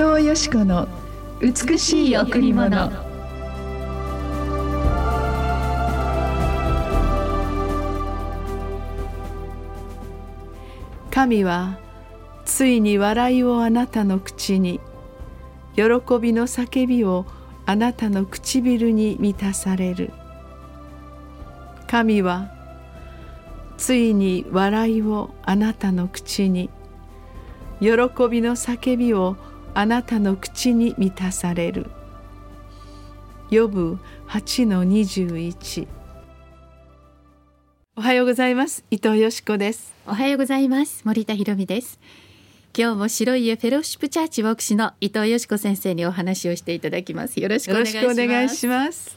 藤よし子の美しい贈り物。神はついに笑いをあなたの口に喜びの叫びをあなたの唇に満たされる。神はついに笑いをあなたの口に喜びの叫びを満たされる。ヨブ8の21おはようございます。伊藤よしこです。おはようございます。森田博美です。今日も白い家フェローシップチャーチ牧師の伊藤よしこ先生にお話をしていただきます。よろしくお願いします。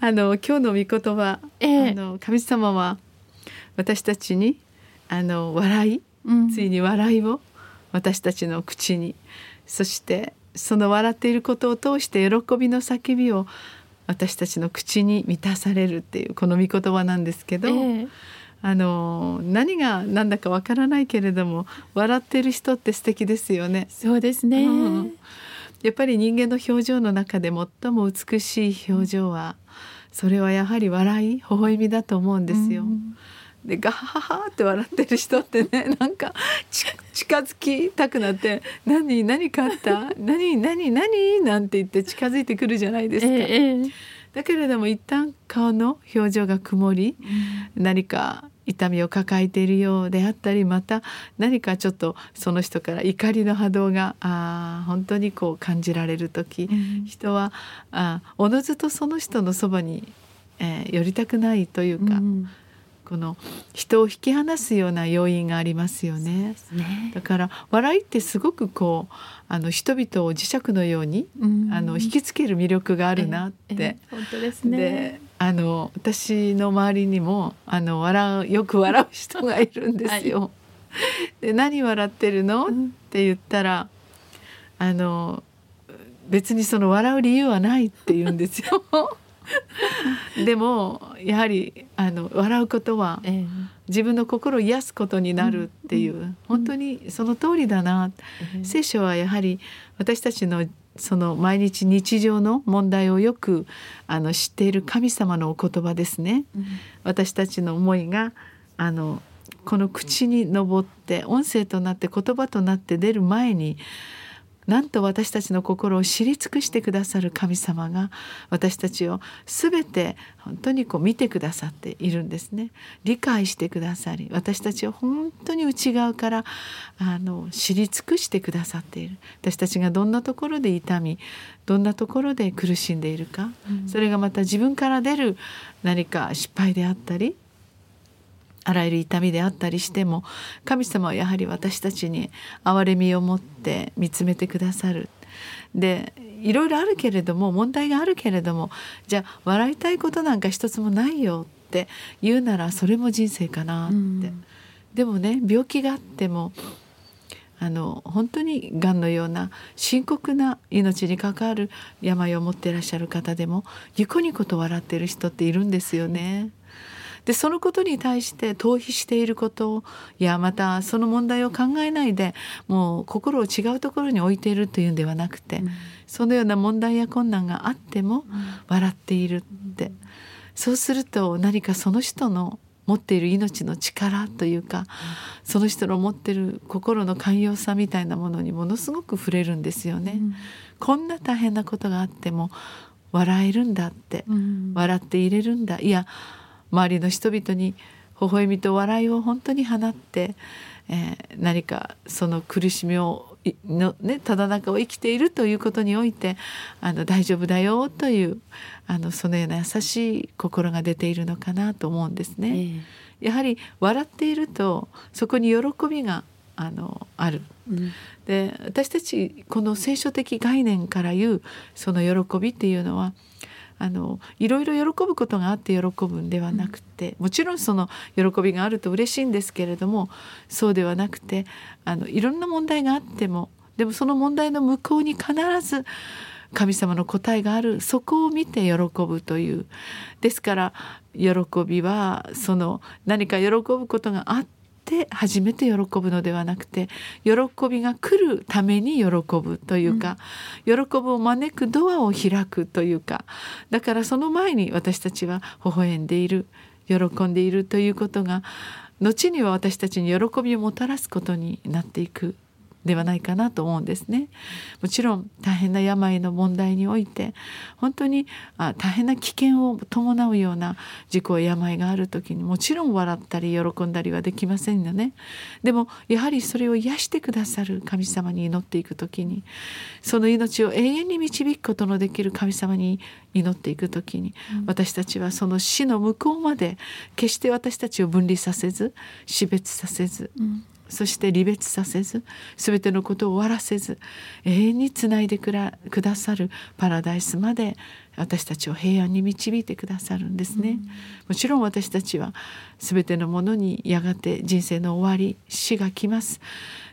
あの今日の御言葉、えー、あの神様は私たちにあの笑い、うん、ついに笑いを私たちの口に。そしてその笑っていることを通して喜びの叫びを私たちの口に満たされるっていうこの御言葉なんですけど、えー、あの何が何だかわからないけれども笑ってる人って素敵ですよね。そうですね、うん、やっぱり人間の表情の中で最も美しい表情はそれはやはり笑い微笑みだと思うんですよ。うんでガハハハって笑ってる人ってねなんか近づきたくなって「何何かあった？何何何?」なんて言って近づいてくるじゃないですか。えー、だけれども一旦顔の表情が曇り、うん、何か痛みを抱えているようであったりまた何かちょっとその人から怒りの波動があ本当にこう感じられる時、うん、人はあおのずとその人のそばに、えー、寄りたくないというか、うん、この人を引き離すような要因がありますよね。ねだから笑いってすごくこうあの人々を磁石のように、うん、あの引きつける魅力があるなって。本当ですね。であの私の周りにもあの笑うよく笑う人がいるんですよ。はい、で何笑ってるの、うん、って言ったらあの別にその笑う理由はないって言うんですよ。でもやはりあの笑うことは自分の心を癒すことになるっていう、うん、本当にその通りだな、うん、聖書はやはり私たちのその毎日日常の問題をよくあの知っている神様のお言葉ですね。うん、私たちの思いがあのこの口に上って音声となって言葉となって出る前になんと私たちの心を知り尽くしてくださる神様が私たちを全て本当にこう見てくださっているんですね。理解してくださり私たちを本当に内側からあの知り尽くしてくださっている。私たちがどんなところで痛みどんなところで苦しんでいるか、うん、それがまた自分から出る何か失敗であったりあらゆる痛みであったりしても神様はやはり私たちに憐れみを持って見つめてくださる。でいろいろあるけれども問題があるけれどもじゃあ笑いたいことなんか一つもないよって言うならそれも人生かなって。うん、でもね病気があってもあの本当にがんのような深刻な命に関わる病を持っていらっしゃる方でもニコニコと笑ってる人っているんですよね。でそのことに対して逃避していることやまたその問題を考えないでもう心を違うところに置いているというんではなくて、うん、そのような問題や困難があっても笑っているって、うん、そうすると何かその人の持っている命の力というか、その人の持っている心の寛容さみたいなものにものすごく触れるんですよね。うん、こんな大変なことがあっても笑えるんだって、笑っていれるんだ。いや周りの人々に微笑みと笑いを本当に放って、えー、何かその苦しみをの、ね、ただ中を生きているということにおいてあの大丈夫だよというあのそのような優しい心が出ているのかなと思うんですね。えー、やはり笑っているとそこに喜びがあのある、うん、で私たちこの聖書的概念から言うその喜びっていうのはあのいろいろ喜ぶことがあって喜ぶんではなくてもちろんその喜びがあると嬉しいんですけれどもそうではなくてあのいろんな問題があってもでもその問題の向こうに必ず神様の答えがあるそこを見て喜ぶという。ですから喜びはその何か喜ぶことがあっって初めて喜ぶのではなくて喜びが来るために喜ぶというか、うん、喜ぶを招くドアを開くというかだからその前に私たちは微笑んでいる喜んでいるということが後には私たちに喜びをもたらすことになっていくではないかなと思うんですね。もちろん大変な病の問題において本当にあ大変な危険を伴うような事故や病がある時にもちろん笑ったり喜んだりはできませんよね。でもやはりそれを癒してくださる神様に祈っていく時にその命を永遠に導くことのできる神様に祈っていく時に、私たちはその死の向こうまで決して私たちを分離させず死別させず、うんそして離別させず全てのことを終わらせず永遠につないでくださるパラダイスまで私たちを平安に導いてくださるんですね、うん、もちろん私たちは全てのものにやがて人生の終わり死が来ます。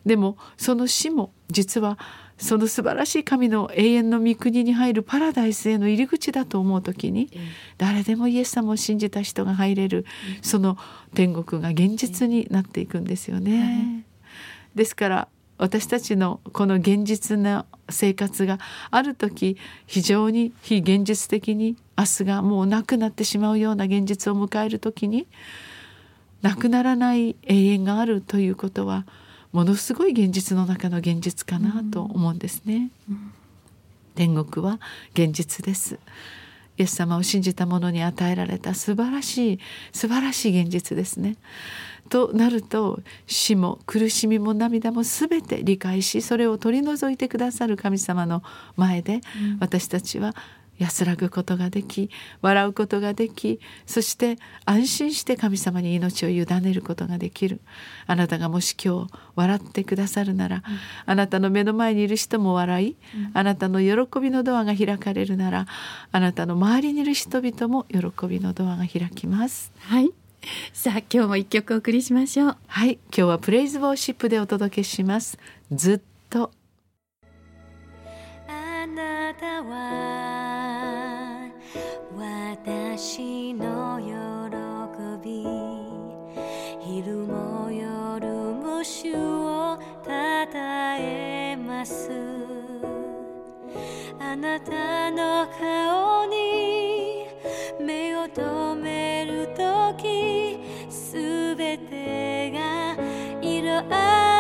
でもその死も実はその素晴らしい神の永遠の御国に入るパラダイスへの入り口だと思う時に誰でもイエス様を信じた人が入れるその天国が現実になっていくんですよね。ですから私たちのこの現実な生活がある時非常に非現実的に明日がもうなくなってしまうような現実を迎える時になくならない永遠があるということはものすごい現実の中の現実かなと思うんですね。うん、天国は現実です。イエス様を信じた者に与えられた素晴らしい素晴らしい現実ですね。となると死も苦しみも涙も全て理解しそれを取り除いてくださる神様の前で、私たちは安らぐことができ笑うことができそして安心して神様に命を委ねることができる。あなたがもし今日笑ってくださるなら、うん、あなたの目の前にいる人も笑い、うん、あなたの喜びのドアが開かれるならあなたの周りにいる人々も喜びのドアが開きます。はい。さあ今日も一曲お送りしましょう。はい。今日はプレイズウォーシップでお届けします。ずっとあなたは私の喜び昼も夜も主をたたえます。あなたの顔に目を留めるときすべてが色あ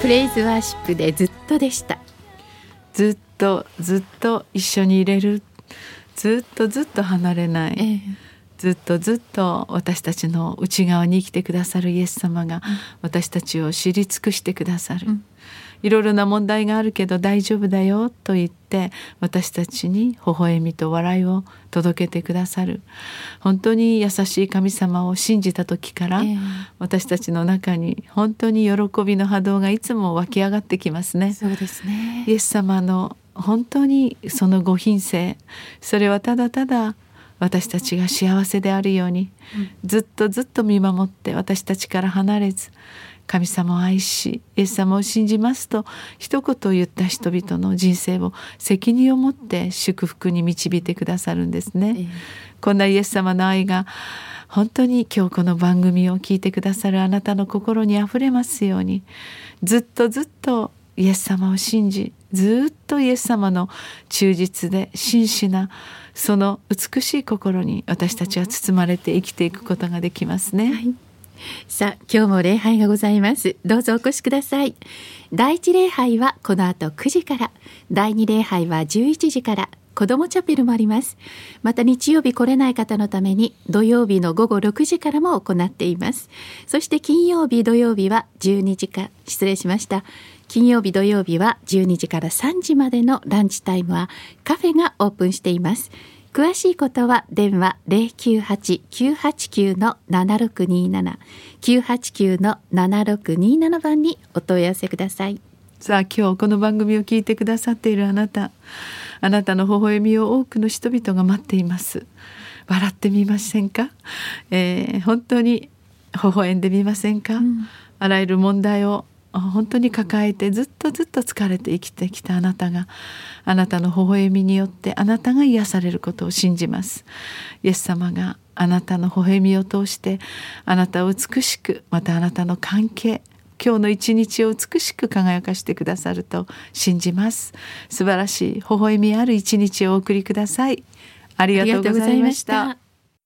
プレイズワーシップでずっとでした。ずっとずっと一緒にいれる。ずっとずっと離れない、ええ。ずっとずっと私たちの内側に生きてくださるイエス様が私たちを知り尽くしてくださる、うんいろいろな問題があるけど大丈夫だよと言って私たちに微笑みと笑いを届けてくださる。本当に優しい神様を信じた時から、ええ。私たちの中に本当に喜びの波動がいつも湧き上がってきますね。そうですね。イエス様の本当にそのご品性。それはただただ私たちが幸せであるように、ずっとずっと見守って私たちから離れず神様を愛しイエス様を信じますと一言言った人々の人生を責任を持って祝福に導いてくださるんですね。ええこんなイエス様の愛が本当に今日この番組を聞いてくださるあなたの心にあふれますようにずっとずっとイエス様を信じずっとイエス様の忠実で真摯なその美しい心に私たちは包まれて生きていくことができますね。はいさあ今日も礼拝がございます。どうぞお越しください。第一礼拝はこの後9時から。第二礼拝は11時から。子どチャペルもあります。また日曜日来れない方のために土曜日の午後6時からも行っています。そして金曜日土曜日は12時か。失礼しました。金曜日土曜日は12時から3時までのランチタイムはカフェがオープンしています。詳しいことは電話098-989の7627 989の7627番にお問い合わせください。さあ今日この番組を聞いてくださっているあなたあなたの微笑みを多くの人々が待っています。笑ってみませんか、えー、本当に微笑んでみませんか、うん、あらゆる問題を本当に抱えてずっとずっと疲れて生きてきたあなたがあなたの微笑みによってあなたが癒されることを信じます。イエス様があなたの微笑みを通してあなたを美しくまたあなたの関係今日の一日を美しく輝かしてくださると信じます。素晴らしい微笑みある一日をお送りください。ありがとうございました。